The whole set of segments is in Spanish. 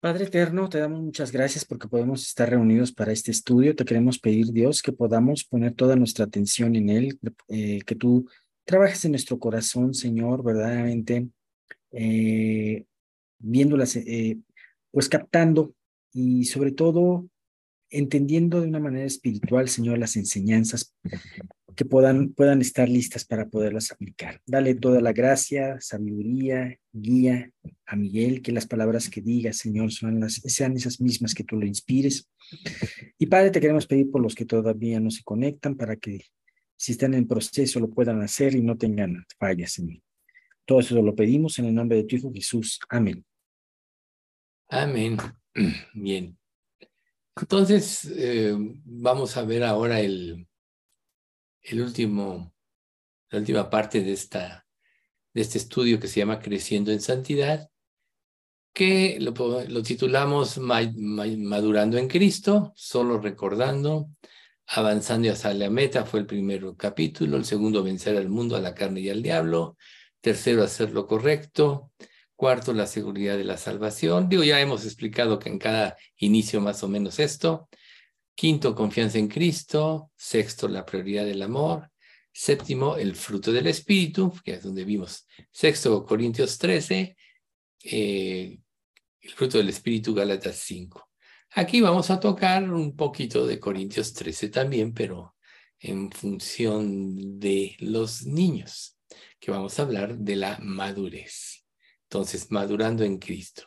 Padre eterno, te damos muchas gracias porque podemos estar reunidos para este estudio. Te queremos pedir, Dios, que podamos poner toda nuestra atención en él, eh, que tú trabajes en nuestro corazón, Señor, verdaderamente, eh, viéndolas, eh, pues captando y sobre todo entendiendo de una manera espiritual, Señor, las enseñanzas que puedan, puedan estar listas para poderlas aplicar. Dale toda la gracia, sabiduría, guía a Miguel, que las palabras que diga, Señor, son las, sean esas mismas que tú le inspires. Y Padre, te queremos pedir por los que todavía no se conectan para que si están en proceso lo puedan hacer y no tengan fallas, Señor. Todo eso lo pedimos en el nombre de tu Hijo Jesús. Amén. Amén. Bien. Entonces, eh, vamos a ver ahora el, el último, la última parte de, esta, de este estudio que se llama Creciendo en Santidad, que lo, lo titulamos Madurando en Cristo, solo recordando, avanzando hacia la meta fue el primer capítulo, el segundo vencer al mundo, a la carne y al diablo, tercero hacer lo correcto, cuarto la seguridad de la salvación, digo, ya hemos explicado que en cada inicio más o menos esto, Quinto, confianza en Cristo. Sexto, la prioridad del amor. Séptimo, el fruto del Espíritu, que es donde vimos. Sexto, Corintios 13. Eh, el fruto del Espíritu, Gálatas 5. Aquí vamos a tocar un poquito de Corintios 13 también, pero en función de los niños, que vamos a hablar de la madurez. Entonces, madurando en Cristo.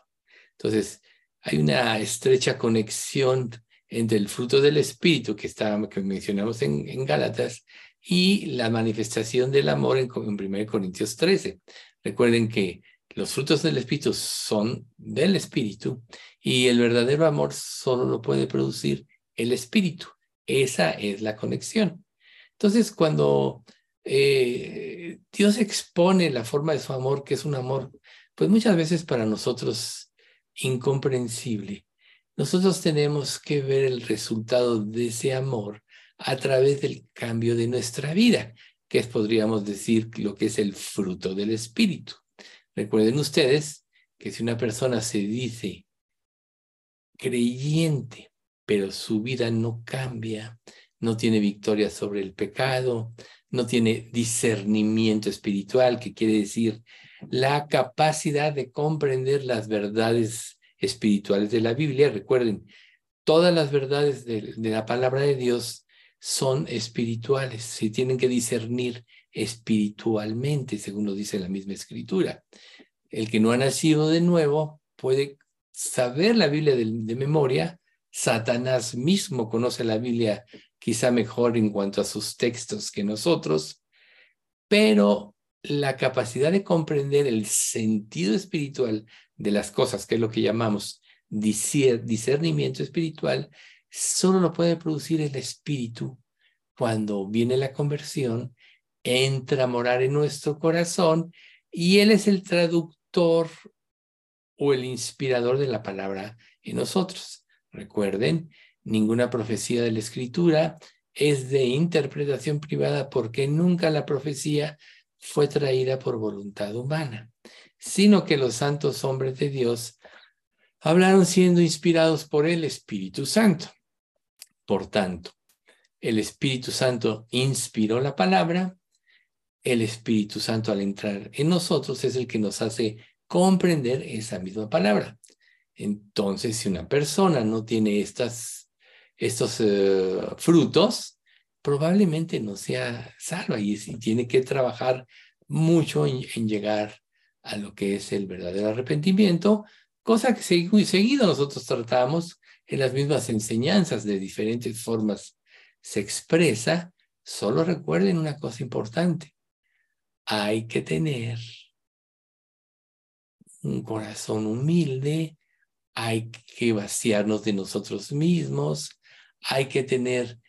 Entonces, hay una estrecha conexión entre el fruto del Espíritu que, está, que mencionamos en, Gálatas y la manifestación del amor en, en 1 Corintios 13. Recuerden que los frutos del Espíritu son del Espíritu y el verdadero amor solo lo puede producir el Espíritu. Esa es la conexión. Entonces, cuando eh, Dios expone la forma de su amor, que es un amor, pues muchas veces para nosotros incomprensible, nosotros tenemos que ver el resultado de ese amor a través del cambio de nuestra vida, que es, podríamos decir, lo que es el fruto del Espíritu. Recuerden ustedes que si una persona se dice creyente, pero su vida no cambia, no tiene victoria sobre el pecado, no tiene discernimiento espiritual, que quiere decir la capacidad de comprender las verdades espirituales de la Biblia. Recuerden, todas las verdades de, la palabra de Dios son espirituales, se tienen que discernir espiritualmente, según lo dice la misma escritura. El que no ha nacido de nuevo puede saber la Biblia de, de memoria. Satanás mismo conoce la Biblia quizá mejor en cuanto a sus textos que nosotros, pero la capacidad de comprender el sentido espiritual de las cosas, que es lo que llamamos discernimiento espiritual, solo lo puede producir el espíritu cuando viene la conversión, entra a morar en nuestro corazón y Él es el traductor o el inspirador de la palabra en nosotros. Recuerden, ninguna profecía de la escritura es de interpretación privada porque nunca la profecía fue traída por voluntad humana, sino que los santos hombres de Dios hablaron siendo inspirados por el Espíritu Santo. Por tanto, el Espíritu Santo inspiró la palabra, el Espíritu Santo al entrar en nosotros es el que nos hace comprender esa misma palabra. Entonces, si una persona no tiene estas, estos eh, frutos, probablemente no sea salva y, tiene que trabajar mucho en, llegar a lo que es el verdadero arrepentimiento, cosa que seguido nosotros tratamos en las mismas enseñanzas de diferentes formas se expresa, solo recuerden una cosa importante, hay que tener un corazón humilde, hay que vaciarnos de nosotros mismos, hay que tener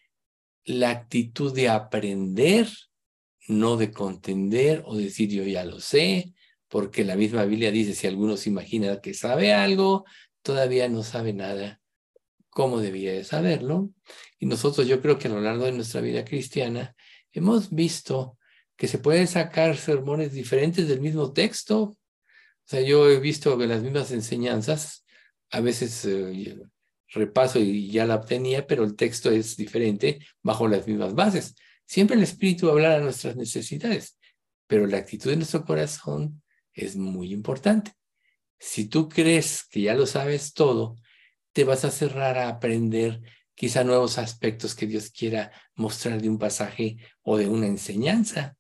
la actitud de aprender, no de contender o decir yo ya lo sé, porque la misma Biblia dice, si alguno se imagina que sabe algo, todavía no sabe nada como debía de saberlo. Y nosotros yo creo que a lo largo de nuestra vida cristiana hemos visto que se pueden sacar sermones diferentes del mismo texto. O sea, yo he visto que las mismas enseñanzas a veces eh, repaso y ya la obtenía, pero el texto es diferente bajo las mismas bases. Siempre el Espíritu hablar a nuestras necesidades, pero la actitud de nuestro corazón es muy importante. Si tú crees que ya lo sabes todo, te vas a cerrar a aprender quizá nuevos aspectos que Dios quiera mostrar de un pasaje o de una enseñanza.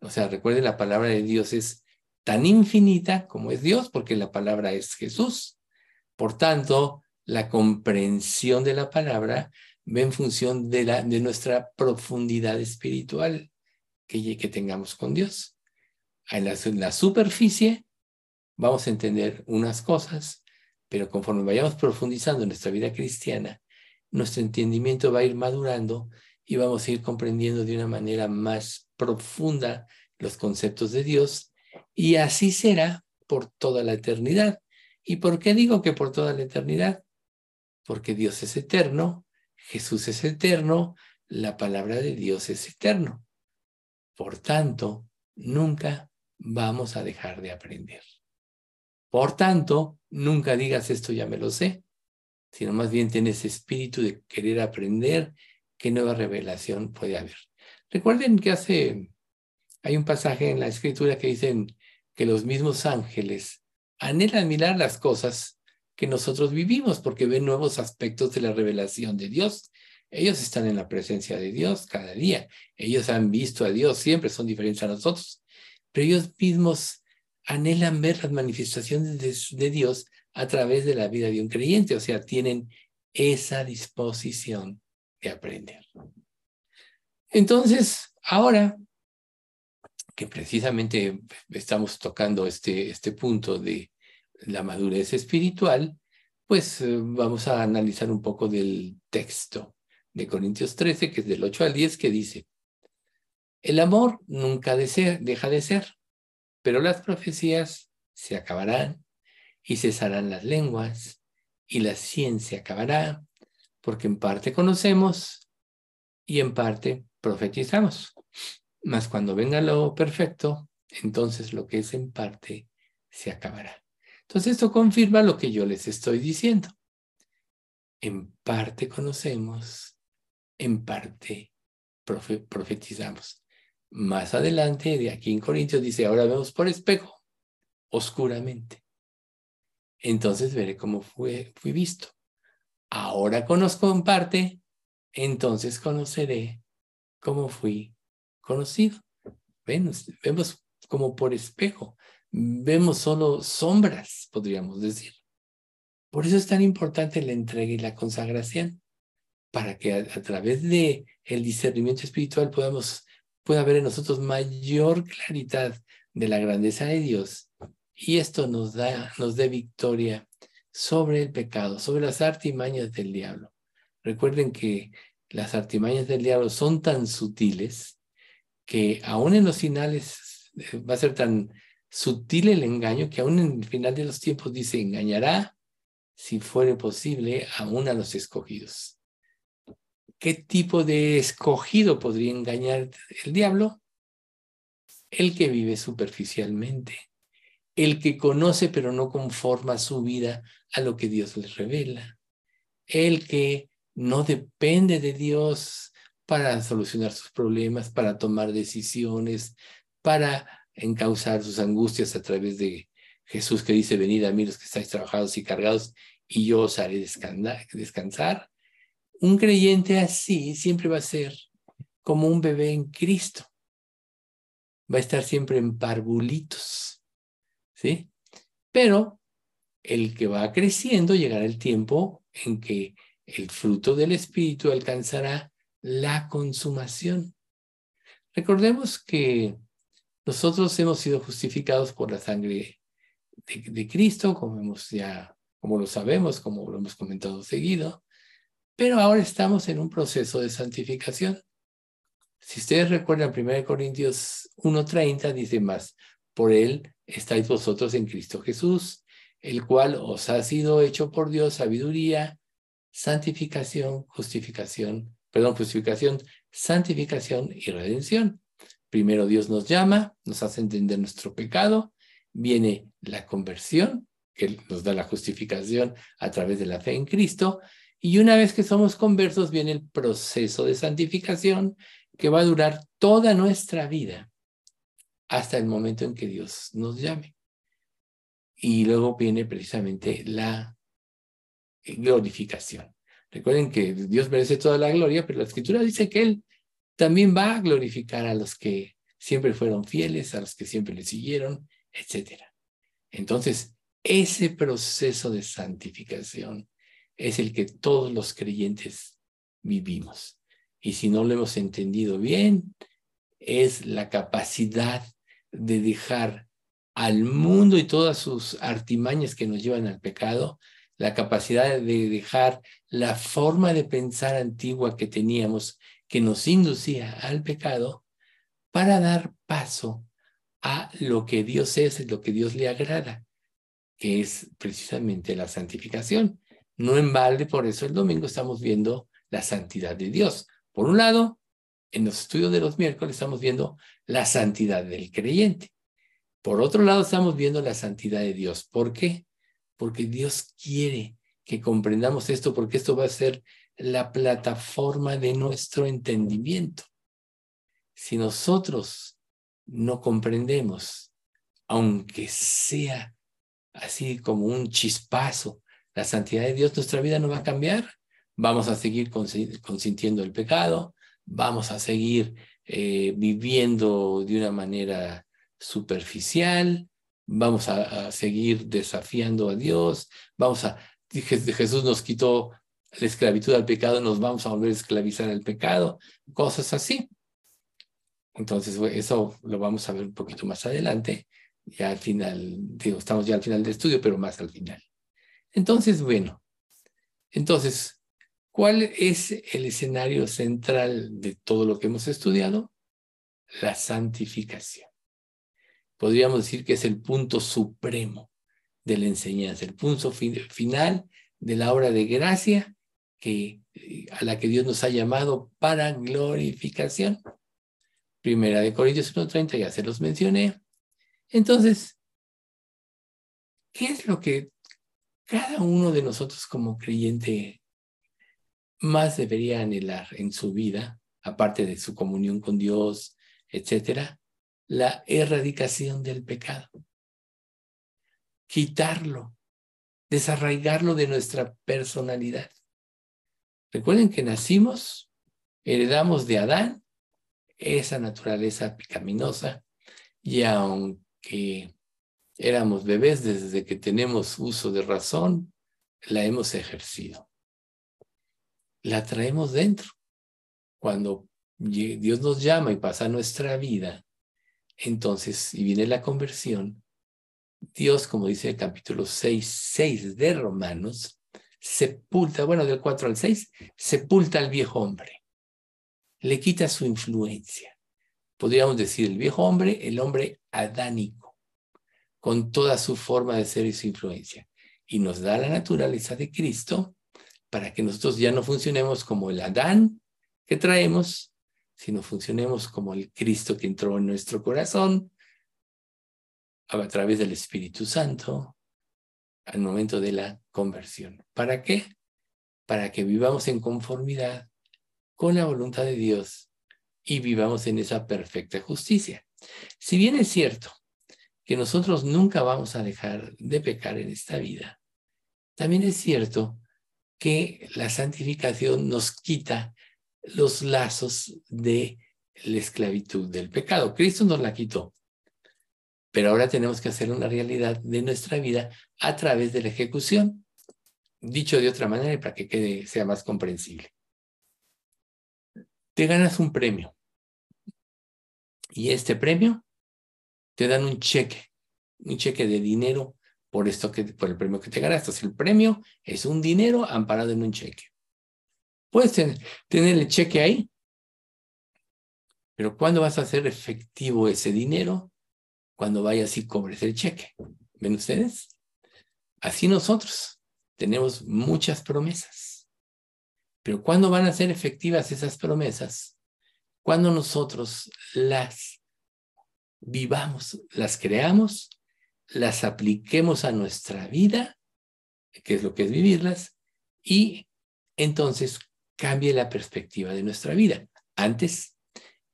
O sea, recuerde, la palabra de Dios es tan infinita como es Dios, porque la palabra es Jesús. Por tanto, la comprensión de la palabra ve en función de, la, de nuestra profundidad espiritual que, que tengamos con Dios. En la, superficie vamos a entender unas cosas, pero conforme vayamos profundizando en nuestra vida cristiana, nuestro entendimiento va a ir madurando y vamos a ir comprendiendo de una manera más profunda los conceptos de Dios y así será por toda la eternidad. ¿Y por qué digo que por toda la eternidad? Porque Dios es eterno, Jesús es eterno, la palabra de Dios es eterno. Por tanto, nunca vamos a dejar de aprender. Por tanto, nunca digas esto ya me lo sé, sino más bien tienes espíritu de querer aprender qué nueva revelación puede haber. Recuerden que hace, hay un pasaje en la escritura que dicen que los mismos ángeles anhelan mirar las cosas que nosotros vivimos porque ven nuevos aspectos de la revelación de Dios. Ellos están en la presencia de Dios cada día. Ellos han visto a Dios siempre, son diferentes a nosotros. Pero ellos mismos anhelan ver las manifestaciones de, Dios a través de la vida de un creyente, o sea, tienen esa disposición de aprender. Entonces, ahora que precisamente estamos tocando este, este punto de la madurez espiritual, pues eh, vamos a analizar un poco del texto de Corintios 13, que es del 8 al 10, que dice, el amor nunca deja de ser, pero las profecías se acabarán y cesarán las lenguas, y la ciencia acabará, porque en parte conocemos y en parte profetizamos. Mas cuando venga lo perfecto, entonces lo que es en parte se acabará. Entonces esto confirma lo que yo les estoy diciendo. En parte conocemos, en parte profetizamos. Más adelante, de aquí en Corintios, dice, ahora vemos por espejo, oscuramente entonces veré cómo fue, fui visto. Ahora conozco en parte, entonces conoceré cómo fui conocido. Vemos, vemos como por espejo, vemos solo sombras, podríamos decir. Por eso es tan importante la entrega y la consagración, para que a, través de el discernimiento espiritual podamos, pueda haber en nosotros mayor claridad de la grandeza de Dios y esto nos da, nos dé victoria sobre el pecado, sobre las artimañas del diablo. Recuerden que las artimañas del diablo son tan sutiles que aún en los finales eh, va a ser tan sutil el engaño que aún en el final de los tiempos dice engañará si fuere posible aún a los escogidos. ¿Qué tipo de escogido podría engañar el diablo? El que vive superficialmente, el que conoce pero no conforma su vida a lo que Dios les revela, el que no depende de Dios para solucionar sus problemas, para tomar decisiones, para encauzar sus angustias a través de Jesús que dice, venid a mí los que estáis trabajados y cargados y yo os haré descansar. Un creyente así siempre va a ser como un bebé en Cristo. Va a estar siempre en parvulitos ¿sí? Pero el que va creciendo llegará el tiempo en que el fruto del Espíritu alcanzará la consumación. Recordemos que nosotros hemos sido justificados por la sangre de, Cristo, como hemos ya, como lo sabemos, como lo hemos comentado seguido, pero ahora estamos en un proceso de santificación. Si ustedes recuerdan 1 Corintios 1.30, dice más, por él estáis vosotros en Cristo Jesús, el cual os ha sido hecho por Dios sabiduría, santificación, justificación, perdón, justificación, santificación y redención. Primero Dios nos llama, nos hace entender nuestro pecado, viene la conversión, que nos da la justificación a través de la fe en Cristo. Y una vez que somos conversos, viene el proceso de santificación que va a durar toda nuestra vida hasta el momento en que Dios nos llame. Y luego viene precisamente la glorificación. Recuerden que Dios merece toda la gloria, pero la escritura dice que Él también va a glorificar a los que siempre fueron fieles, a los que siempre le siguieron, etc. Entonces, ese proceso de santificación es el que todos los creyentes vivimos. Y si no lo hemos entendido bien, es la capacidad de dejar al mundo y todas sus artimañas que nos llevan al pecado, la capacidad de dejar la forma de pensar antigua que teníamos que nos inducía al pecado para dar paso a lo que Dios es, lo que Dios le agrada, que es precisamente la santificación. No en balde, por eso el domingo estamos viendo la santidad de Dios. Por un lado, en los estudios de los miércoles estamos viendo la santidad del creyente. Por otro lado, estamos viendo la santidad de Dios. ¿Por qué? Porque Dios quiere que comprendamos esto, porque esto va a ser la plataforma de nuestro entendimiento. Si nosotros no comprendemos, aunque sea así como un chispazo, la santidad de Dios, nuestra vida no va a cambiar. Vamos a seguir consintiendo el pecado, vamos a seguir eh, viviendo de una manera superficial, vamos a, seguir desafiando a Dios, vamos a, Jesús nos quitó la esclavitud al pecado, nos vamos a volver a esclavizar al pecado, cosas así. Entonces, eso lo vamos a ver un poquito más adelante, ya al final, digo, estamos ya al final del estudio, pero más al final. Entonces, bueno, entonces, ¿Cuál es el escenario central de todo lo que hemos estudiado? La santificación. Podríamos decir que es el punto supremo de la enseñanza, el punto final de la obra de gracia que, a la que Dios nos ha llamado para glorificación. Primera de Corintios 1.30, ya se los mencioné. Entonces, ¿qué es lo que cada uno de nosotros como creyente más debería anhelar en su vida, aparte de su comunión con Dios, etcétera, la erradicación del pecado. Quitarlo, desarraigarlo de nuestra personalidad. Recuerden que nacimos, heredamos de Adán esa naturaleza pecaminosa y aunque éramos bebés desde que tenemos uso de razón, la hemos ejercido la traemos dentro. Cuando Dios nos llama y pasa nuestra vida, entonces, y viene la conversión, Dios, como dice el capítulo 6, 6 de Romanos, sepulta, bueno, del 4 al 6, sepulta al viejo hombre, le quita su influencia. Podríamos decir el viejo hombre, el hombre adánico, con toda su forma de ser y su influencia, y nos da la naturaleza de Cristo, para que nosotros ya no funcionemos como el Adán que traemos, sino funcionemos como el Cristo que entró en nuestro corazón a través del Espíritu Santo al momento de la conversión. ¿Para qué? Para que vivamos en conformidad con la voluntad de Dios y vivamos en esa perfecta justicia. Si bien es cierto que nosotros nunca vamos a dejar de pecar en esta vida, también es cierto que la santificación nos quita los lazos de la esclavitud del pecado. Cristo nos la quitó, pero ahora tenemos que hacer una realidad de nuestra vida a través de la ejecución. Dicho de otra manera, para que quede, sea más comprensible. Te ganas un premio y este premio te dan un cheque, un cheque de dinero por esto que, por el premio que te ganaste. El premio es un dinero amparado en un cheque. Puedes tener, el cheque ahí, pero ¿cuándo vas a hacer efectivo ese dinero? Cuando vayas y cobres el cheque. ¿Ven ustedes? Así nosotros tenemos muchas promesas. Pero ¿cuándo van a ser efectivas esas promesas? Cuando nosotros las vivamos, las creamos las apliquemos a nuestra vida, que es lo que es vivirlas, y entonces cambie la perspectiva de nuestra vida. Antes,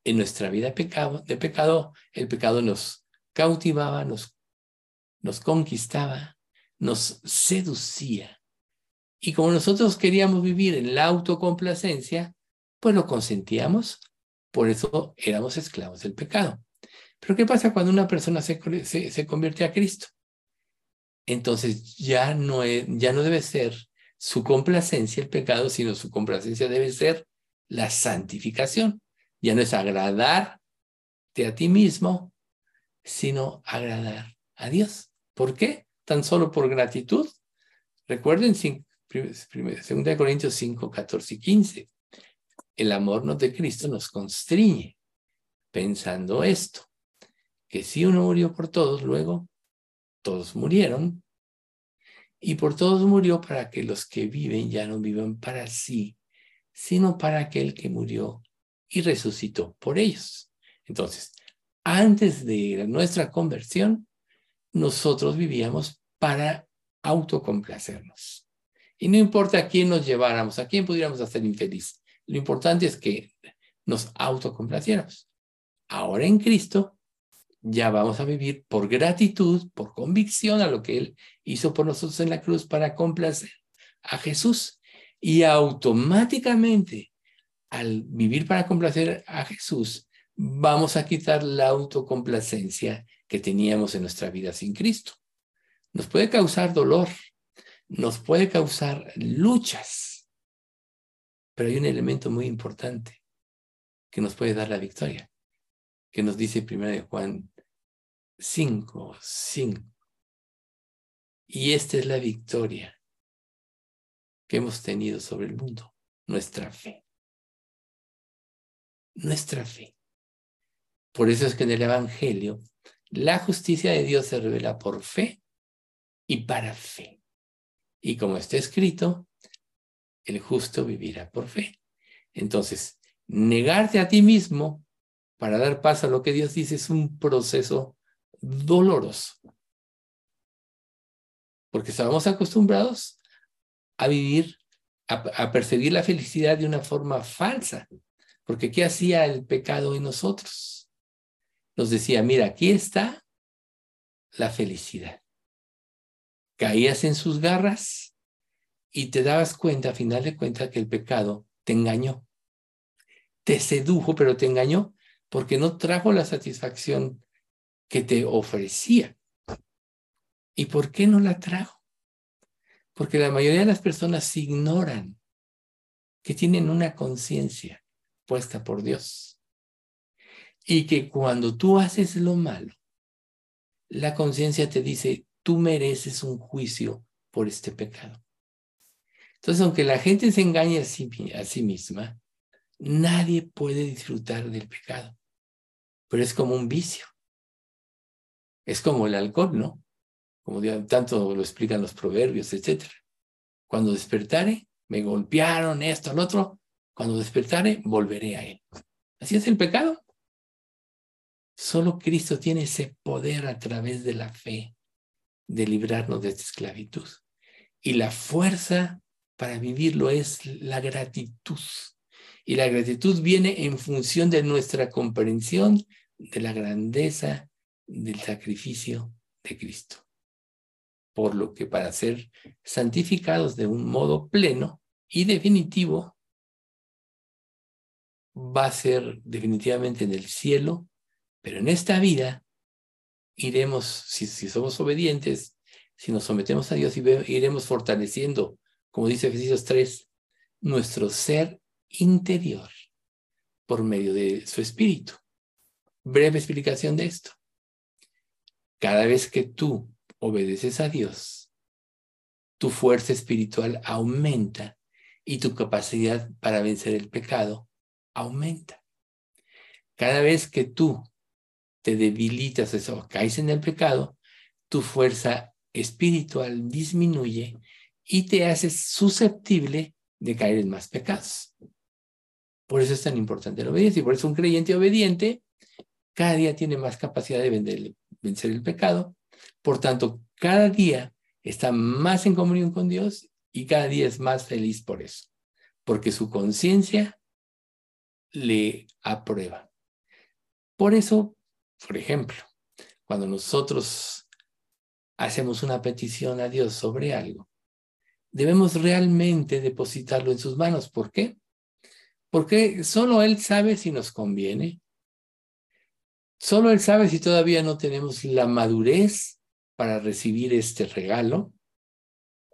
en nuestra vida pecado, de pecado, el pecado nos cautivaba, nos, nos conquistaba, nos seducía. Y como nosotros queríamos vivir en la autocomplacencia, pues lo consentíamos, por eso éramos esclavos del pecado. Pero ¿qué pasa cuando una persona se, convierte a Cristo? Entonces ya no, ya no debe ser su complacencia el pecado, sino su complacencia debe ser la santificación. Ya no es agradarte a ti mismo, sino agradar a Dios. ¿Por qué? Tan solo por gratitud. Recuerden 2 Corintios 5, 14 y 15. El amor de Cristo nos constriñe pensando esto que si uno murió por todos, luego todos murieron, y por todos murió para que los que viven ya no vivan para sí, sino para aquel que murió y resucitó por ellos. Entonces, antes de nuestra conversión, nosotros vivíamos para autocomplacernos. Y no importa a quién nos lleváramos, a quién pudiéramos hacer infeliz. Lo importante es que nos autocomplaciéramos. Ahora en Cristo ya vamos a vivir por gratitud, por convicción a lo que Él hizo por nosotros en la cruz para complacer a Jesús. Y automáticamente, al vivir para complacer a Jesús, vamos a quitar la autocomplacencia que teníamos en nuestra vida sin Cristo. Nos puede causar dolor, nos puede causar luchas, pero hay un elemento muy importante que nos puede dar la victoria, que nos dice primero Juan cinco, cinco. Y esta es la victoria que hemos tenido sobre el mundo, nuestra fe. Nuestra fe. Por eso es que en el Evangelio la justicia de Dios se revela por fe y para fe. Y como está escrito, el justo vivirá por fe. Entonces, negarte a ti mismo para dar paso a lo que Dios dice es un proceso doloroso. Porque estábamos acostumbrados a vivir, a, perseguir la felicidad de una forma falsa. Porque ¿qué hacía el pecado en nosotros? Nos decía, mira, aquí está la felicidad. Caías en sus garras y te dabas cuenta, a final de cuentas, que el pecado te engañó. Te sedujo, pero te engañó porque no trajo la satisfacción que te ofrecía. ¿Y por qué no la trajo? Porque la mayoría de las personas ignoran que tienen una conciencia puesta por Dios. Y que cuando tú haces lo malo, la conciencia te dice, tú mereces un juicio por este pecado. Entonces, aunque la gente se engañe a sí, a sí misma, nadie puede disfrutar del pecado. Pero es como un vicio. Es como el alcohol, ¿no? Como tanto lo explican los proverbios, etc. Cuando despertare, me golpearon esto, lo otro. Cuando despertare, volveré a él. Así es el pecado. Solo Cristo tiene ese poder a través de la fe de librarnos de esta esclavitud. Y la fuerza para vivirlo es la gratitud. Y la gratitud viene en función de nuestra comprensión de la grandeza del sacrificio de Cristo. Por lo que para ser santificados de un modo pleno y definitivo, va a ser definitivamente en el cielo, pero en esta vida iremos, si, somos obedientes, si nos sometemos a Dios, iremos fortaleciendo, como dice Efesios 3, nuestro ser interior por medio de su espíritu. Breve explicación de esto. Cada vez que tú obedeces a Dios, tu fuerza espiritual aumenta y tu capacidad para vencer el pecado aumenta. Cada vez que tú te debilitas o caes en el pecado, tu fuerza espiritual disminuye y te haces susceptible de caer en más pecados. Por eso es tan importante la obediencia y por eso un creyente obediente cada día tiene más capacidad de vencer, vencer el pecado, Por tanto, cada día está más en comunión con Dios y cada día es más feliz por eso, porque su conciencia le aprueba. Por eso, por ejemplo, cuando nosotros hacemos una petición a Dios sobre algo, debemos realmente depositarlo en sus manos. ¿Por qué? Porque solo Él sabe si nos conviene. Solo Él sabe si todavía no tenemos la madurez para recibir este regalo.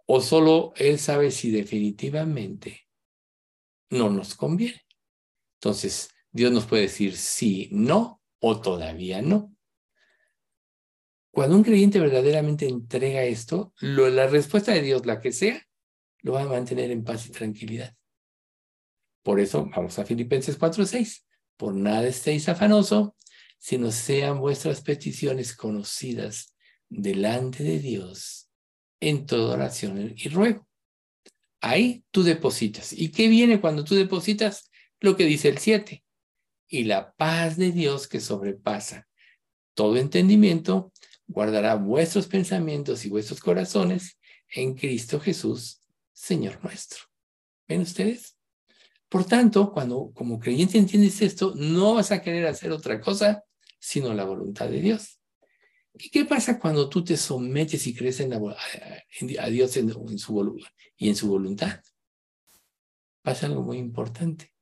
O solo Él sabe si definitivamente no nos conviene. Entonces, Dios nos puede decir sí, no o todavía no. Cuando un creyente verdaderamente entrega esto, la respuesta de Dios, la que sea, lo va a mantener en paz y tranquilidad. Por eso vamos a Filipenses 4:6. Por nada estéis afanoso, sino sean vuestras peticiones conocidas delante de Dios en toda oración y ruego. Ahí tú depositas. ¿Y qué viene cuando tú depositas? Lo que dice el 7. Y la paz de Dios que sobrepasa todo entendimiento, guardará vuestros pensamientos y vuestros corazones en Cristo Jesús, Señor nuestro. ¿Ven ustedes? Por tanto, cuando como creyente entiendes esto, no vas a querer hacer otra cosa sino la voluntad de Dios. ¿Y qué pasa cuando tú te sometes y crees a Dios en, en su y en su voluntad? Pasa algo muy importante.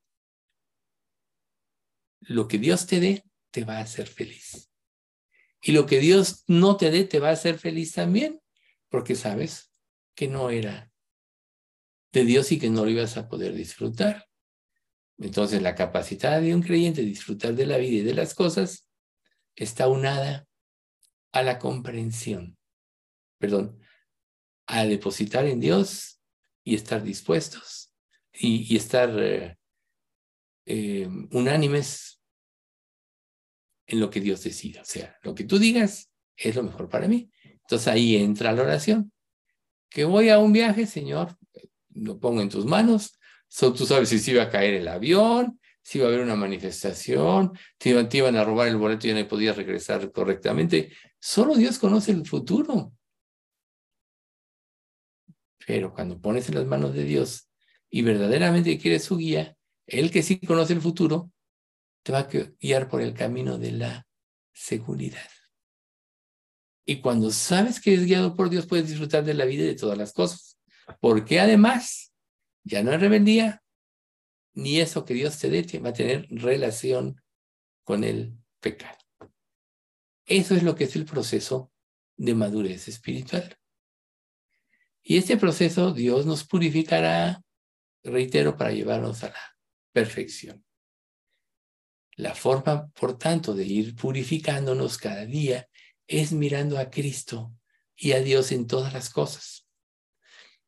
Lo que Dios te dé te va a hacer feliz. Y lo que Dios no te dé te va a hacer feliz también, porque sabes que no era de Dios y que no lo ibas a poder disfrutar. Entonces la capacidad de un creyente de disfrutar de la vida y de las cosas está unada a la comprensión, perdón, a depositar en Dios y estar dispuestos y, estar eh, eh, unánimes en lo que Dios decida. O sea, lo que tú digas es lo mejor para mí. Entonces ahí entra la oración. Que voy a un viaje, Señor, lo pongo en tus manos. tú sabes si se iba a caer el avión, si iba a haber una manifestación, te iban, a robar el boleto y ya no podías regresar correctamente. Solo Dios conoce el futuro. Pero cuando pones en las manos de Dios y verdaderamente quieres su guía, Él que sí conoce el futuro, te va a guiar por el camino de la seguridad. Y cuando sabes que es guiado por Dios, puedes disfrutar de la vida y de todas las cosas. Porque además, ya no hay rebeldía, ni eso que Dios te dé va a tener relación con el pecado. Eso es lo que es el proceso de madurez espiritual. Y este proceso Dios nos purificará, reitero, para llevarnos a la perfección. La forma, por tanto, de ir purificándonos cada día es mirando a Cristo y a Dios en todas las cosas.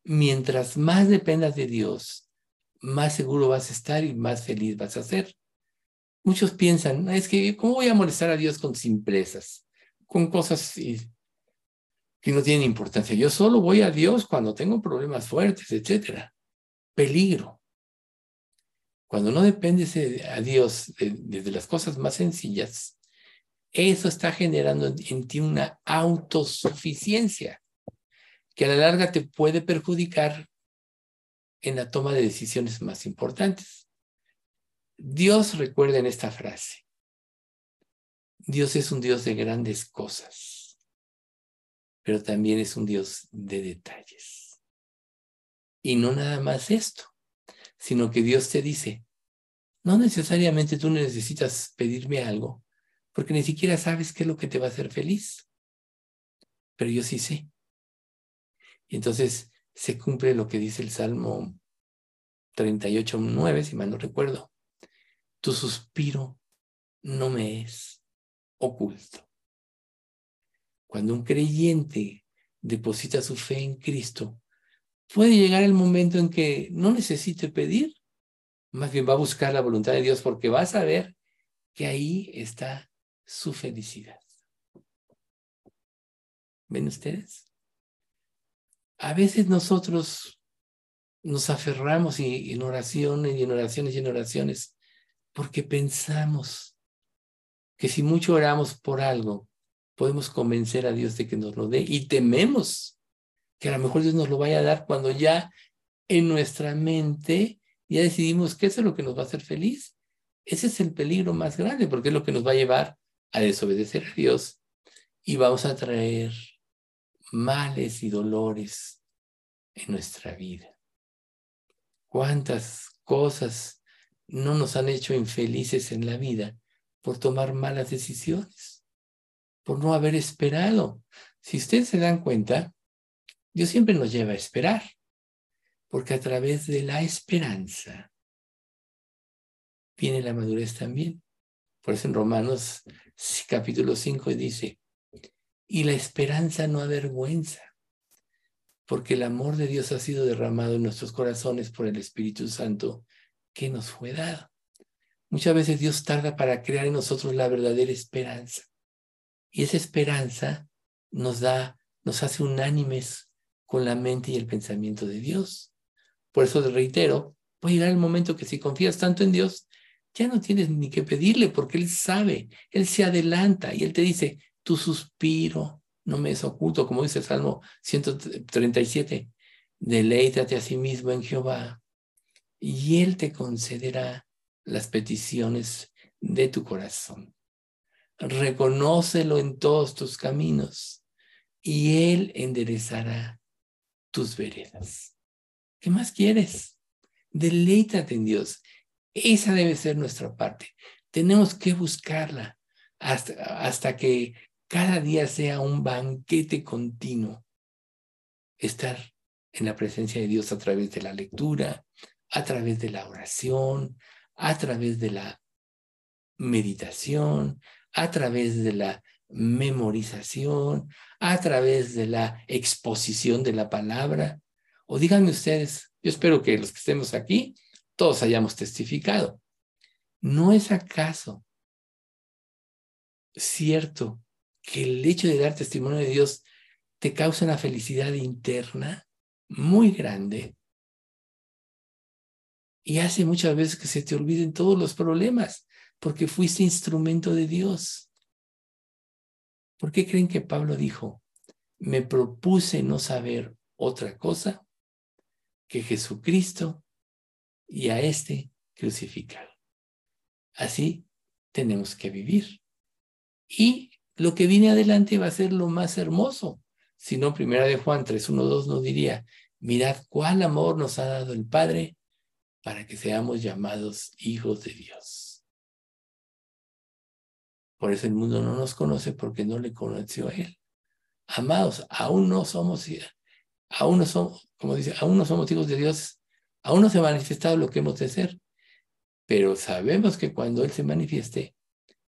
Mientras más dependas de Dios, más seguro vas a estar y más feliz vas a ser. Muchos piensan, es que, ¿cómo voy a molestar a Dios con simplezas? Con cosas que no tienen importancia. Yo solo voy a Dios cuando tengo problemas fuertes, etcétera. Peligro. Cuando no dependes a Dios desde las cosas más sencillas, eso está generando en ti una autosuficiencia que a la larga te puede perjudicar en la toma de decisiones más importantes. Dios recuerda en esta frase, Dios es un Dios de grandes cosas, pero también es un Dios de detalles. Y no nada más esto sino que Dios te dice, no necesariamente tú necesitas pedirme algo, porque ni siquiera sabes qué es lo que te va a hacer feliz, pero yo sí sé. Y entonces se cumple lo que dice el Salmo 38, 9, si mal no recuerdo. Tu suspiro no me es oculto. Cuando un creyente deposita su fe en Cristo, puede llegar el momento en que no necesite pedir, más bien va a buscar la voluntad de Dios porque va a saber que ahí está su felicidad. ¿Ven ustedes? A veces nosotros nos aferramos en oraciones y en oraciones y en oraciones porque pensamos que si mucho oramos por algo, podemos convencer a Dios de que nos lo dé y tememos que a lo mejor Dios nos lo vaya a dar cuando ya en nuestra mente ya decidimos que eso es lo que nos va a hacer feliz. Ese es el peligro más grande porque es lo que nos va a llevar a desobedecer a Dios y vamos a traer males y dolores en nuestra vida. ¿Cuántas cosas no nos han hecho infelices en la vida por tomar malas decisiones? por no haber esperado. Si ustedes se dan cuenta, Dios siempre nos lleva a esperar, porque a través de la esperanza viene la madurez también. Por eso en Romanos capítulo 5 dice, y la esperanza no avergüenza, porque el amor de Dios ha sido derramado en nuestros corazones por el Espíritu Santo que nos fue dado. Muchas veces Dios tarda para crear en nosotros la verdadera esperanza. Y esa esperanza nos da, nos hace unánimes con la mente y el pensamiento de Dios. Por eso reitero, puede llegar el momento que si confías tanto en Dios, ya no tienes ni que pedirle porque Él sabe, Él se adelanta y Él te dice, tu suspiro no me es oculto, como dice el Salmo 137, deleítate a sí mismo en Jehová y Él te concederá las peticiones de tu corazón reconócelo en todos tus caminos y Él enderezará tus veredas. ¿Qué más quieres? Deleítate en Dios. Esa debe ser nuestra parte. Tenemos que buscarla hasta, hasta que cada día sea un banquete continuo. Estar en la presencia de Dios a través de la lectura, a través de la oración, a través de la meditación, a través de la memorización, a través de la exposición de la palabra. O díganme ustedes, yo espero que los que estemos aquí, todos hayamos testificado. ¿No es acaso cierto que el hecho de dar testimonio de Dios te causa una felicidad interna muy grande y hace muchas veces que se te olviden todos los problemas? porque fuiste instrumento de Dios. ¿Por qué creen que Pablo dijo, me propuse no saber otra cosa que Jesucristo y a este crucificado? Así tenemos que vivir. Y lo que viene adelante va a ser lo más hermoso. Si no, primera de Juan 3.1.2 nos diría, mirad cuál amor nos ha dado el Padre para que seamos llamados hijos de Dios. Por eso el mundo no nos conoce porque no le conoció a Él. Amados, aún no somos, aún no somos, como dice, aún no somos hijos de Dios, aún no se ha manifestado lo que hemos de ser, pero sabemos que cuando Él se manifieste,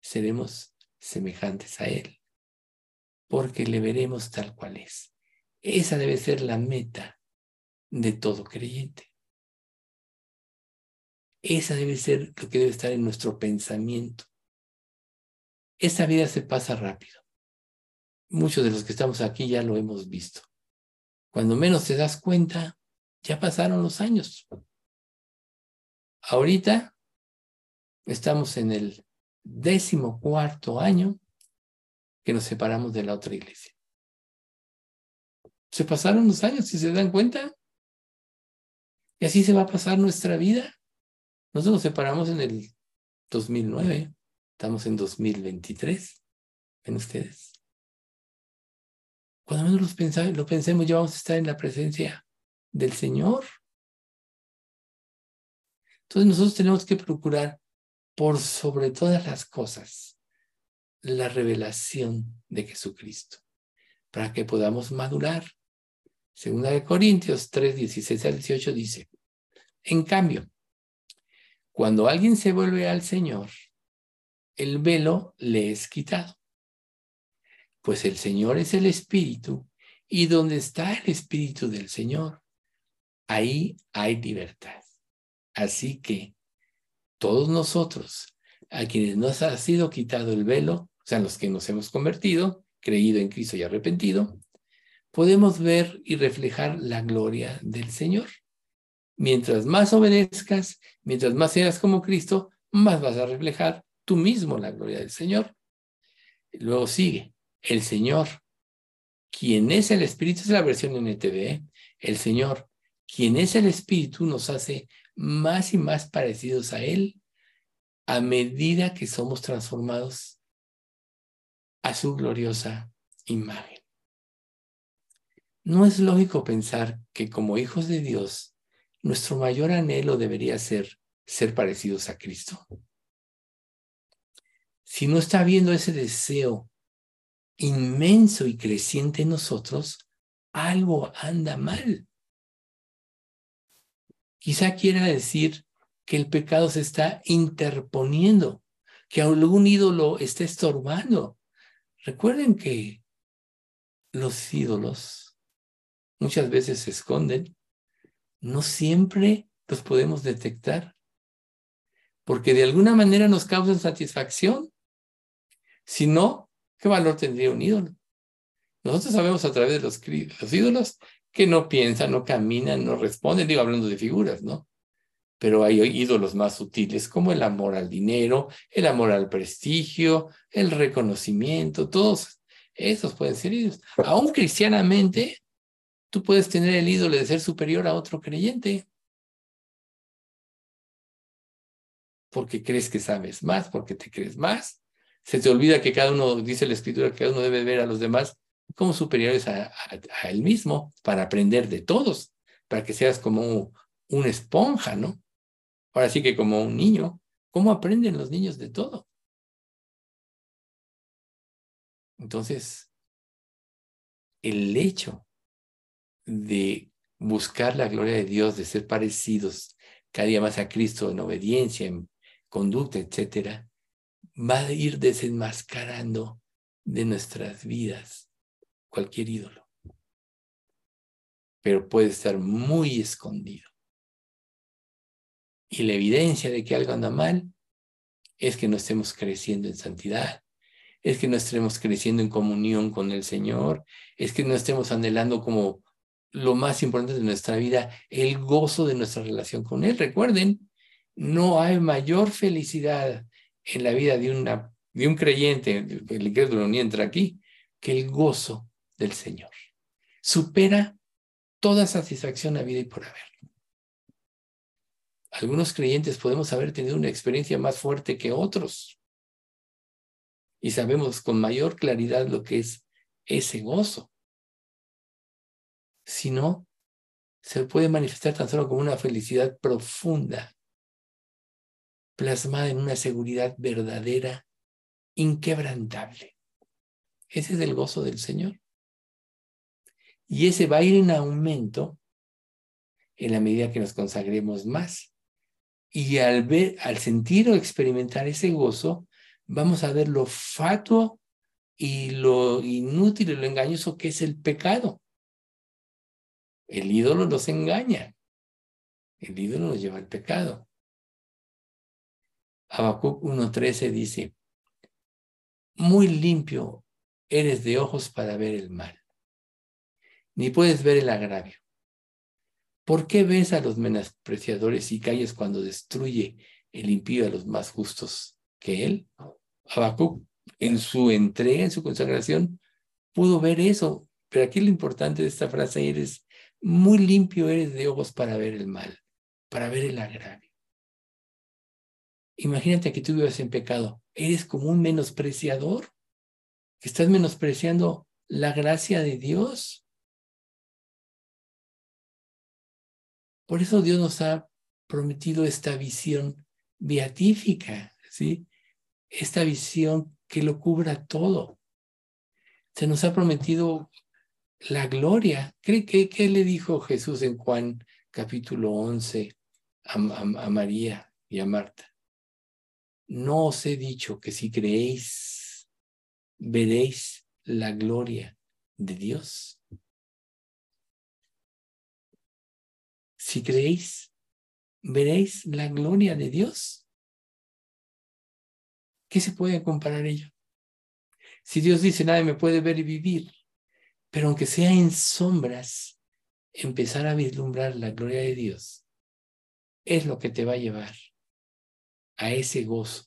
seremos semejantes a Él, porque le veremos tal cual es. Esa debe ser la meta de todo creyente. Esa debe ser lo que debe estar en nuestro pensamiento. Esta vida se pasa rápido. Muchos de los que estamos aquí ya lo hemos visto. Cuando menos te das cuenta, ya pasaron los años. Ahorita estamos en el décimo cuarto año que nos separamos de la otra iglesia. Se pasaron los años, si se dan cuenta. Y así se va a pasar nuestra vida. Nosotros nos separamos en el 2009. Estamos en 2023. ¿Ven ustedes? Cuando menos lo, lo pensemos, ya vamos a estar en la presencia del Señor. Entonces nosotros tenemos que procurar por sobre todas las cosas la revelación de Jesucristo para que podamos madurar. Segunda de Corintios 3, 16 al 18 dice, en cambio, cuando alguien se vuelve al Señor, el velo le es quitado. Pues el Señor es el Espíritu, y donde está el Espíritu del Señor, ahí hay libertad. Así que todos nosotros, a quienes nos ha sido quitado el velo, o sea, los que nos hemos convertido, creído en Cristo y arrepentido, podemos ver y reflejar la gloria del Señor. Mientras más obedezcas, mientras más seas como Cristo, más vas a reflejar tú mismo la gloria del Señor. luego sigue, el Señor, quien es el Espíritu, es la versión NTV, ¿eh? el Señor, quien es el Espíritu, nos hace más y más parecidos a Él a medida que somos transformados a su gloriosa imagen. No es lógico pensar que como hijos de Dios, nuestro mayor anhelo debería ser ser parecidos a Cristo. Si no está habiendo ese deseo inmenso y creciente en nosotros, algo anda mal. Quizá quiera decir que el pecado se está interponiendo, que algún ídolo está estorbando. Recuerden que los ídolos muchas veces se esconden, no siempre los podemos detectar, porque de alguna manera nos causan satisfacción. Si no, ¿qué valor tendría un ídolo? Nosotros sabemos a través de los, los ídolos que no piensan, no caminan, no responden, digo hablando de figuras, ¿no? Pero hay ídolos más sutiles como el amor al dinero, el amor al prestigio, el reconocimiento, todos esos pueden ser ídolos. Aún cristianamente, tú puedes tener el ídolo de ser superior a otro creyente. Porque crees que sabes más, porque te crees más. Se te olvida que cada uno, dice la escritura, que cada uno debe ver a los demás como superiores a, él mismo para aprender de todos, para que seas como una esponja, ¿no? Ahora sí que como un niño, ¿cómo aprenden los niños de todo? Entonces, el hecho de buscar la gloria de Dios, de ser parecidos cada día más a Cristo en obediencia, en conducta, etcétera, va a ir desenmascarando de nuestras vidas cualquier ídolo. Pero puede estar muy escondido. Y la evidencia de que algo anda mal es que no estemos creciendo en santidad, es que no estemos creciendo en comunión con el Señor, es que no estemos anhelando como lo más importante de nuestra vida, el gozo de nuestra relación con Él. Recuerden, no hay mayor felicidad en la vida de, una, de un creyente, el incrédulo ni entra aquí, que el gozo del Señor. Supera toda satisfacción a vida y por haber. Algunos creyentes podemos haber tenido una experiencia más fuerte que otros y sabemos con mayor claridad lo que es ese gozo. Si no, se puede manifestar tan solo como una felicidad profunda, plasmada en una seguridad verdadera, inquebrantable. Ese es el gozo del Señor. Y ese va a ir en aumento en la medida que nos consagremos más. Y al ver, al sentir o experimentar ese gozo, vamos a ver lo fatuo y lo inútil y lo engañoso que es el pecado. El ídolo nos engaña. El ídolo nos lleva al pecado. Habacuc 1.13 dice, muy limpio eres de ojos para ver el mal ni puedes ver el agravio. ¿Por qué ves a los menospreciadores y calles cuando destruye el impío a los más justos que él? Habacuc, en su entrega, en su consagración, pudo ver eso. Pero aquí lo importante de esta frase eres muy limpio eres de ojos para ver el mal, para ver el agravio. Imagínate que tú vivas en pecado. Eres como un menospreciador, que estás menospreciando la gracia de Dios. Por eso Dios nos ha prometido esta visión beatífica, ¿sí? Esta visión que lo cubra todo. Se nos ha prometido la gloria. ¿Qué, qué, le dijo Jesús en Juan capítulo 11 a, a María y a Marta? No os he dicho que si creéis, veréis la gloria de Dios. Si creéis, veréis la gloria de Dios. ¿Qué se puede comparar ello? Si Dios dice, nadie me puede ver y vivir, pero aunque sea en sombras, empezar a vislumbrar la gloria de Dios es lo que te va a llevar a ese gozo,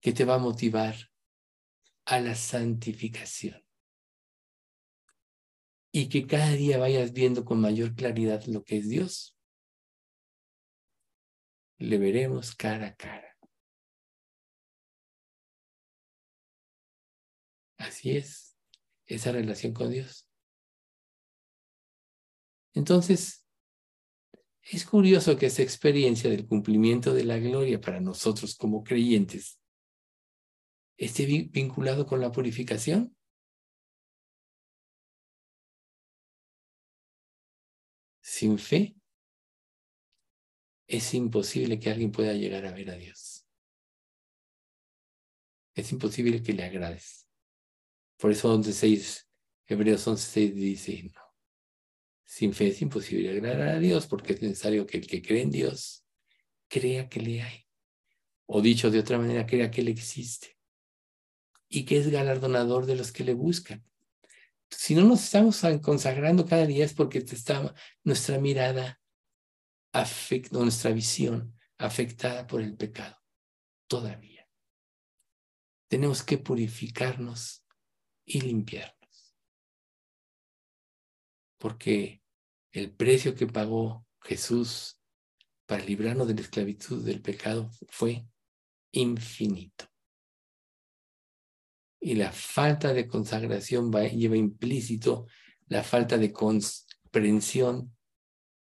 que te va a motivar a la santificación. Y que cada día vayas viendo con mayor claridad lo que es Dios. Le veremos cara a cara. Así es, esa relación con Dios. Entonces, es curioso que esa experiencia del cumplimiento de la gloria para nosotros como creyentes esté vinculado con la purificación. Sin fe, es imposible que alguien pueda llegar a ver a Dios. Es imposible que le agrades. Por eso 11.6, Hebreos 11.6 dice, no, sin fe es imposible agradar a Dios porque es necesario que el que cree en Dios crea que le hay. O dicho de otra manera, crea que Él existe. Y que es galardonador de los que le buscan. Si no nos estamos consagrando cada día es porque está nuestra mirada, afecta, nuestra visión afectada por el pecado. Todavía. Tenemos que purificarnos y limpiarnos. Porque el precio que pagó Jesús para librarnos de la esclavitud del pecado fue infinito. Y la falta de consagración lleva implícito la falta de comprensión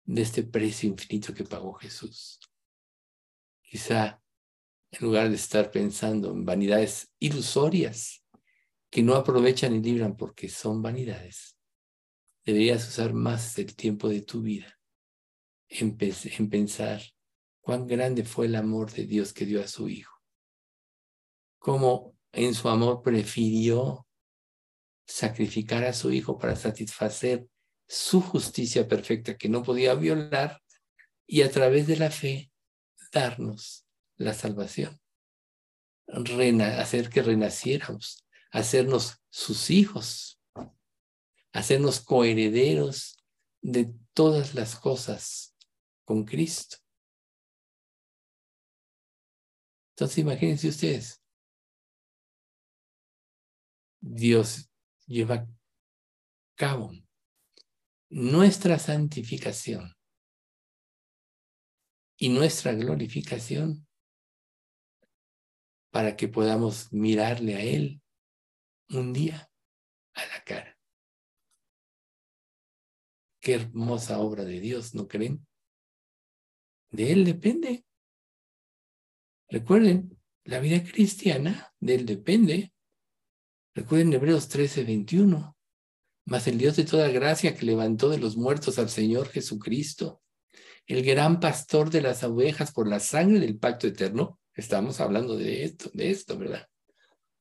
de este precio infinito que pagó Jesús. Quizá en lugar de estar pensando en vanidades ilusorias que no aprovechan y libran porque son vanidades, deberías usar más el tiempo de tu vida en, pensar cuán grande fue el amor de Dios que dio a su Hijo. Cómo en su amor prefirió sacrificar a su Hijo para satisfacer su justicia perfecta que no podía violar y a través de la fe darnos la salvación. hacer que renaciéramos, hacernos sus hijos hacernos coherederos de todas las cosas con Cristo. Entonces imagínense ustedes, Dios lleva a cabo nuestra santificación y nuestra glorificación para que podamos mirarle a Él un día a la cara. Qué hermosa obra de Dios, ¿no creen? De Él depende. Recuerden, la vida cristiana de Él depende. Recuerden Hebreos 13, 21. Mas el Dios de toda gracia que levantó de los muertos al Señor Jesucristo, el gran pastor de las ovejas por la sangre del pacto eterno, estamos hablando de esto, de esto, ¿verdad?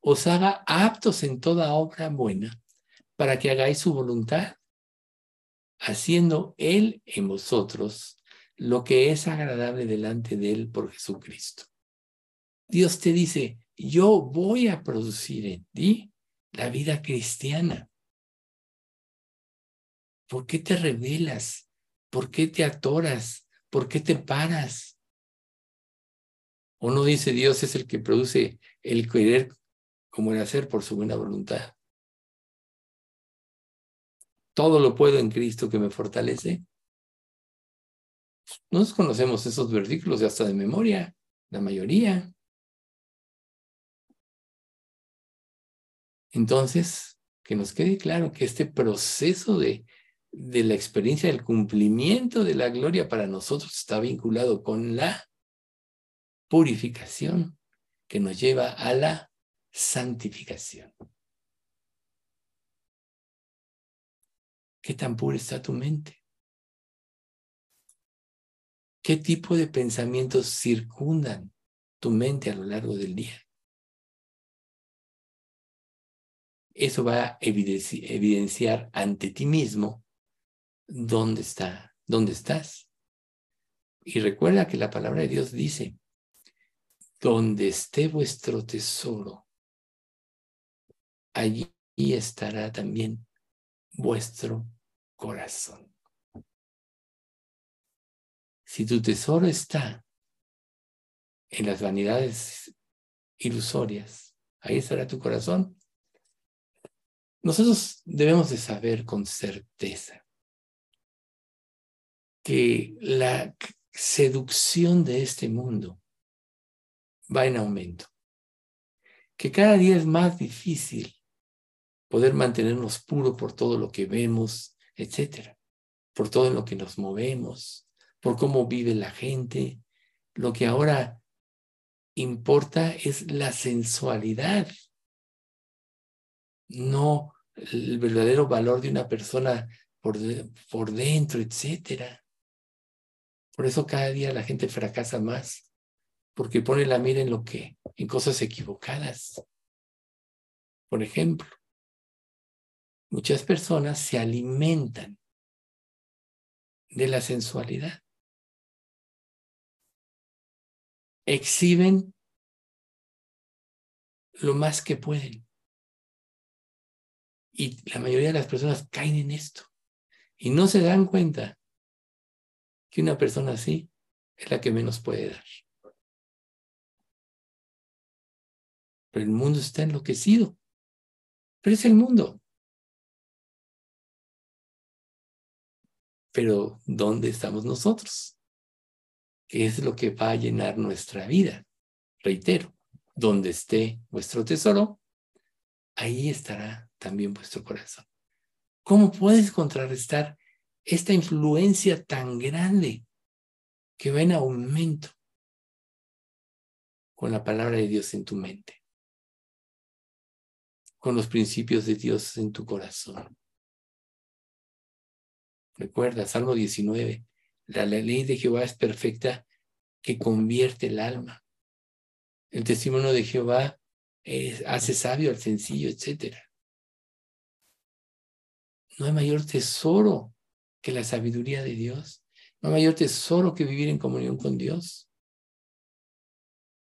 Os haga aptos en toda obra buena para que hagáis su voluntad haciendo Él en vosotros lo que es agradable delante de Él por Jesucristo. Dios te dice, yo voy a producir en ti la vida cristiana. ¿Por qué te rebelas? ¿Por qué te atoras? ¿Por qué te paras? ¿O no dice Dios es el que produce el querer como el hacer por su buena voluntad? todo lo puedo en Cristo que me fortalece. Nos conocemos esos versículos hasta de memoria, la mayoría. Entonces, que nos quede claro que este proceso de, de la experiencia del cumplimiento de la gloria para nosotros está vinculado con la purificación que nos lleva a la santificación. ¿Qué tan pura está tu mente? ¿Qué tipo de pensamientos circundan tu mente a lo largo del día? Eso va a evidenciar ante ti mismo dónde está, dónde estás. Y recuerda que la palabra de Dios dice, donde esté vuestro tesoro, allí estará también vuestro corazón. Si tu tesoro está en las vanidades ilusorias, ahí estará tu corazón Nosotros debemos de saber con certeza que la seducción de este mundo va en aumento, que cada día es más difícil poder mantenernos puros por todo lo que vemos, etcétera, por todo lo que nos movemos, por cómo vive la gente. Lo que ahora importa es la sensualidad, no el verdadero valor de una persona por, por dentro, etcétera. Por eso cada día la gente fracasa más, porque pone la mira en lo que, en cosas equivocadas. Por ejemplo, muchas personas se alimentan de la sensualidad. Exhiben lo más que pueden. Y la mayoría de las personas caen en esto y no se dan cuenta que una persona así es la que menos puede dar. Pero el mundo está enloquecido. Pero es el mundo. Pero ¿dónde estamos nosotros? ¿Qué es lo que va a llenar nuestra vida? Reitero, donde esté vuestro tesoro, ahí estará también vuestro corazón. ¿Cómo puedes contrarrestar esta influencia tan grande que va en aumento con la palabra de Dios en tu mente, con los principios de Dios en tu corazón? Recuerda, Salmo 19, la ley de Jehová es perfecta que convierte el alma. El testimonio de Jehová hace sabio al sencillo, etc. No hay mayor tesoro que la sabiduría de Dios. No hay mayor tesoro que vivir en comunión con Dios.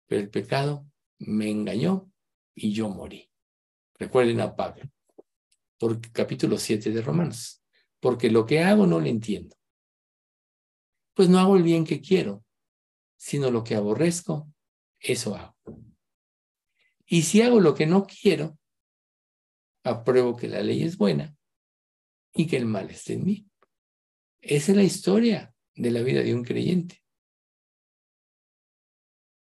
Pero el pecado me engañó y yo morí. Recuerden a Pablo, por capítulo 7 de Romanos. Porque lo que hago no lo entiendo. Pues no hago el bien que quiero, sino lo que aborrezco, eso hago. Y si hago lo que no quiero, apruebo que la ley es buena y que el mal esté en mí. Esa es la historia de la vida de un creyente.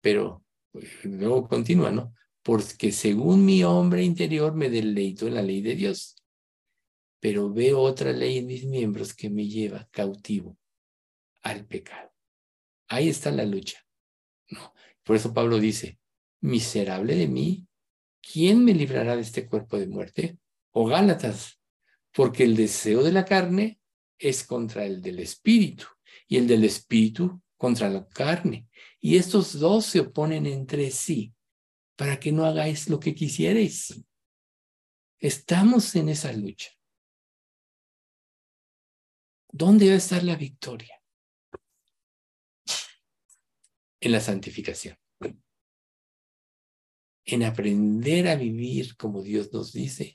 Pero pues, luego continúa, ¿no? Porque según mi hombre interior me deleito en la ley de Dios, pero veo otra ley en mis miembros que me lleva cautivo al pecado. Ahí está la lucha. ¿no? Por eso Pablo dice, miserable de mí, ¿quién me librará de este cuerpo de muerte? O Gálatas, porque el deseo de la carne es contra el del espíritu y el del espíritu contra la carne. Y estos dos se oponen entre sí para que no hagáis lo que quisierais. Estamos en esa lucha. ¿Dónde va a estar la victoria? En la santificación. En aprender a vivir como Dios nos dice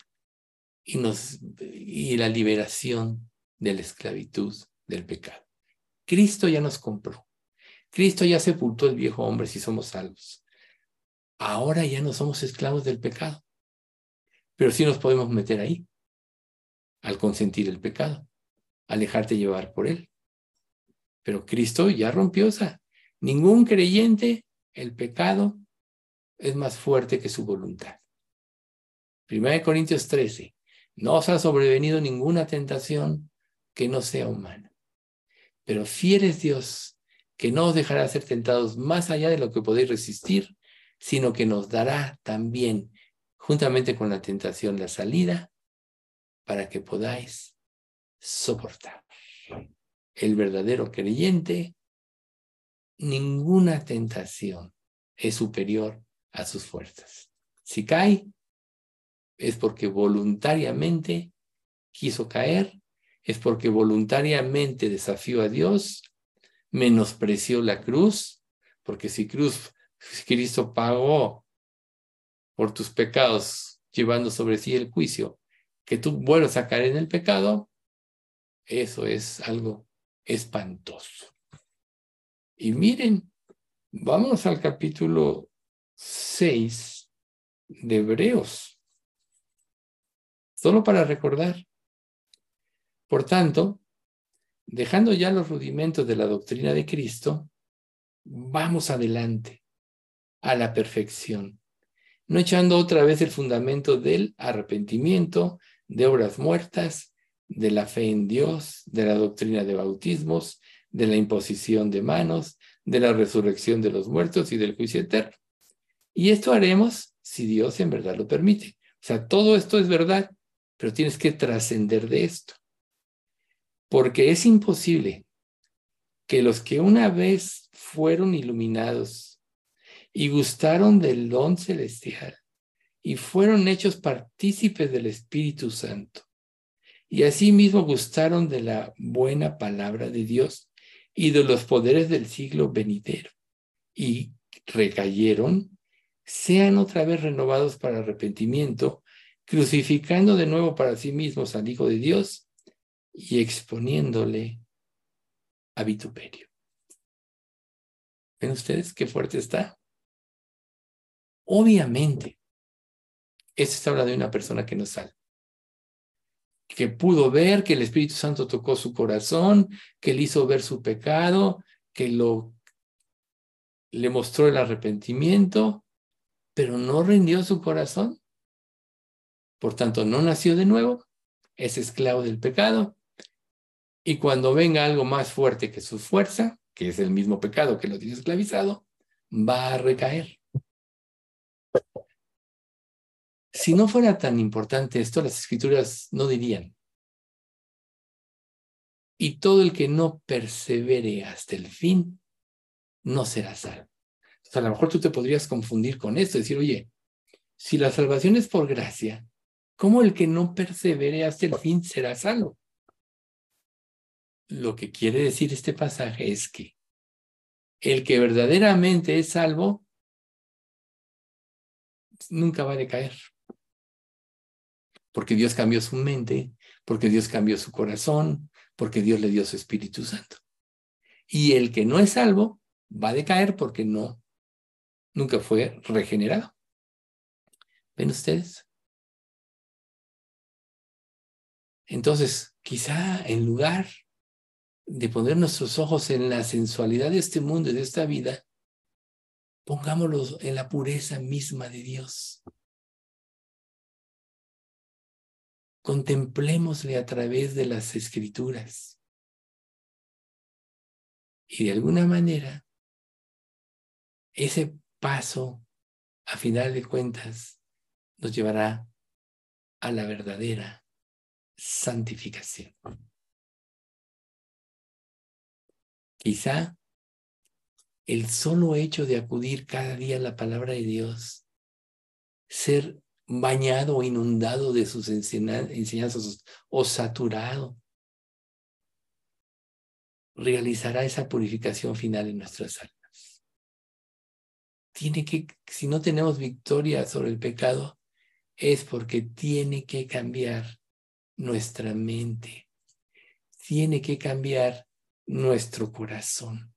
y, nos, y la liberación de la esclavitud del pecado. Cristo ya nos compró. Cristo ya sepultó el viejo hombre si somos salvos. Ahora ya no somos esclavos del pecado, pero sí nos podemos meter ahí al consentir el pecado, alejarte llevar por él. Pero Cristo ya rompió esa. Ningún creyente, el pecado es más fuerte que su voluntad. Primera de Corintios 13. No os ha sobrevenido ninguna tentación que no sea humana. Pero fiel es Dios, que no os dejará ser tentados más allá de lo que podéis resistir, sino que nos dará también, juntamente con la tentación, la salida para que podáis soportar. El verdadero creyente, ninguna tentación es superior a sus fuerzas. Si cae, es porque voluntariamente quiso caer es porque voluntariamente desafió a Dios, menospreció la cruz, porque si cruz, Cristo pagó por tus pecados, llevando sobre sí el juicio, que tú vuelvas a caer en el pecado, eso es algo espantoso. Y miren, vamos al capítulo 6 de Hebreos. Solo para recordar. Por tanto, dejando ya los rudimentos de la doctrina de Cristo, vamos adelante a la perfección, no echando otra vez el fundamento del arrepentimiento, de obras muertas, de la fe en Dios, de la doctrina de bautismos, de la imposición de manos, de la resurrección de los muertos y del juicio eterno. Y esto haremos si Dios en verdad lo permite. O sea, todo esto es verdad, pero tienes que trascender de esto. Porque es imposible que los que una vez fueron iluminados y gustaron del don celestial y fueron hechos partícipes del Espíritu Santo y asimismo gustaron de la buena palabra de Dios y de los poderes del siglo venidero y recayeron, sean otra vez renovados para arrepentimiento, crucificando de nuevo para sí mismos al Hijo de Dios y exponiéndole a vituperio. ¿Ven ustedes qué fuerte está? Obviamente, esto hablando de una persona que no sale que pudo ver, que el Espíritu Santo tocó su corazón, que le hizo ver su pecado, que lo le mostró el arrepentimiento, pero no rindió su corazón. Por tanto, no nació de nuevo, es esclavo del pecado. Y cuando venga algo más fuerte que su fuerza, que es el mismo pecado que lo tiene esclavizado, va a recaer. Si no fuera tan importante esto, las escrituras no dirían. Y todo el que no persevere hasta el fin, no será salvo. A lo mejor tú te podrías confundir con esto, decir, oye, si la salvación es por gracia, ¿cómo el que no persevere hasta el fin será salvo? Lo que quiere decir este pasaje es que el que verdaderamente es salvo nunca va a decaer porque Dios cambió su mente, porque Dios cambió su corazón, porque Dios le dio su Espíritu Santo. Y el que no es salvo va a decaer porque no, nunca fue regenerado. ¿Ven ustedes? Entonces, quizá en lugar de poner nuestros ojos en la sensualidad de este mundo y de esta vida, pongámoslos en la pureza misma de Dios. contemplémosle a través de las escrituras. Y de alguna manera, ese paso, a final de cuentas, nos llevará a la verdadera santificación. Quizá el solo hecho de acudir cada día a la palabra de Dios, ser bañado o inundado de sus enseñanzas o saturado, realizará esa purificación final en nuestras almas. Tiene que, si no tenemos victoria sobre el pecado, es porque tiene que cambiar nuestra mente, tiene que cambiar nuestro corazón.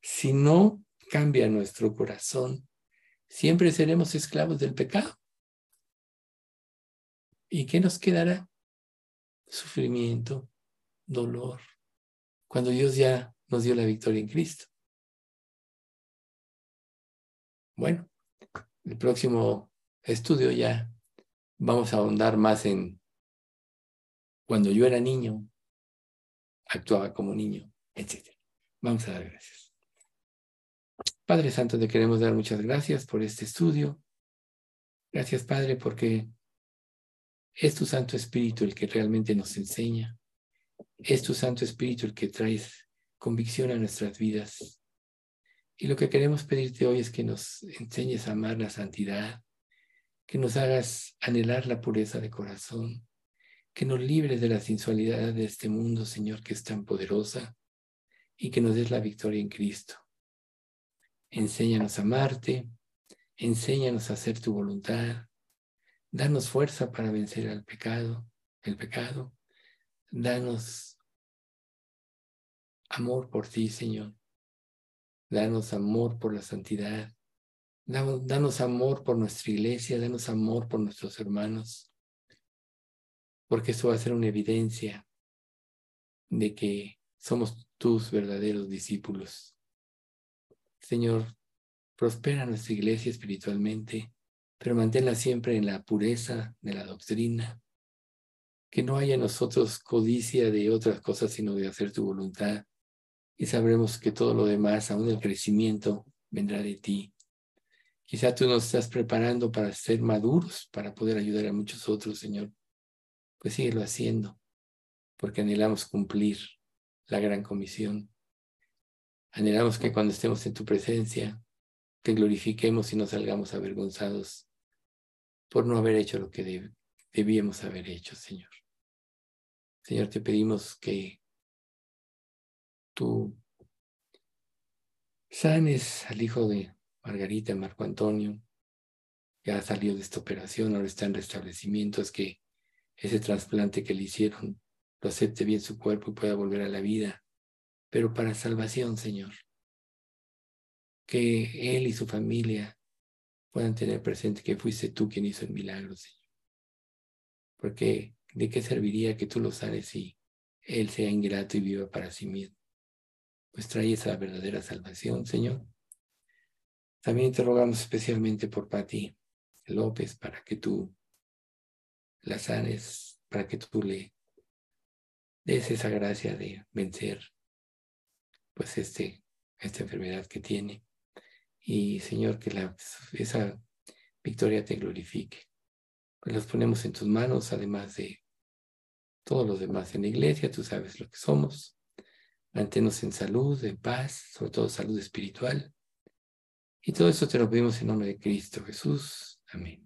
Si no cambia nuestro corazón, Siempre seremos esclavos del pecado. ¿Y qué nos quedará? Sufrimiento, dolor, cuando Dios ya nos dio la victoria en Cristo. Bueno, el próximo estudio ya vamos a ahondar más en cuando yo era niño, actuaba como niño, etc. Vamos a dar gracias. Padre Santo, te queremos dar muchas gracias por este estudio. Gracias, Padre, porque es tu Santo Espíritu el que realmente nos enseña. Es tu Santo Espíritu el que trae convicción a nuestras vidas. Y lo que queremos pedirte hoy es que nos enseñes a amar la santidad, que nos hagas anhelar la pureza de corazón, que nos libres de la sensualidad de este mundo, Señor, que es tan poderosa, y que nos des la victoria en Cristo. Enséñanos a amarte, enséñanos a hacer tu voluntad, danos fuerza para vencer al pecado, el pecado, danos amor por ti, Señor, danos amor por la santidad, danos, danos amor por nuestra iglesia, danos amor por nuestros hermanos, porque esto va a ser una evidencia de que somos tus verdaderos discípulos. Señor, prospera nuestra iglesia espiritualmente, pero manténla siempre en la pureza de la doctrina, que no haya en nosotros codicia de otras cosas, sino de hacer tu voluntad, y sabremos que todo lo demás, aún el crecimiento, vendrá de ti. Quizá tú nos estás preparando para ser maduros, para poder ayudar a muchos otros, Señor. Pues síguelo haciendo, porque anhelamos cumplir la gran comisión. Anhelamos que cuando estemos en tu presencia, te glorifiquemos y no salgamos avergonzados por no haber hecho lo que debíamos haber hecho, Señor. Señor, te pedimos que tú sanes al hijo de Margarita, Marco Antonio, ya salió de esta operación, ahora está en restablecimiento, es que ese trasplante que le hicieron lo acepte bien su cuerpo y pueda volver a la vida, pero para salvación, Señor. Que él y su familia puedan tener presente que fuiste tú quien hizo el milagro, Señor. Porque ¿de qué serviría que tú lo sanes si él sea ingrato y viva para sí mismo? Pues trae esa verdadera salvación, Señor. También te rogamos especialmente por Pati López para que tú la sanes, para que tú le des esa gracia de vencer pues este, esta enfermedad que tiene. Y Señor, que esa victoria te glorifique. Pues los ponemos en tus manos, además de todos los demás en la iglesia, tú sabes lo que somos. Manténnos en salud, en paz, sobre todo salud espiritual. Y todo eso te lo pedimos en nombre de Cristo Jesús. Amén.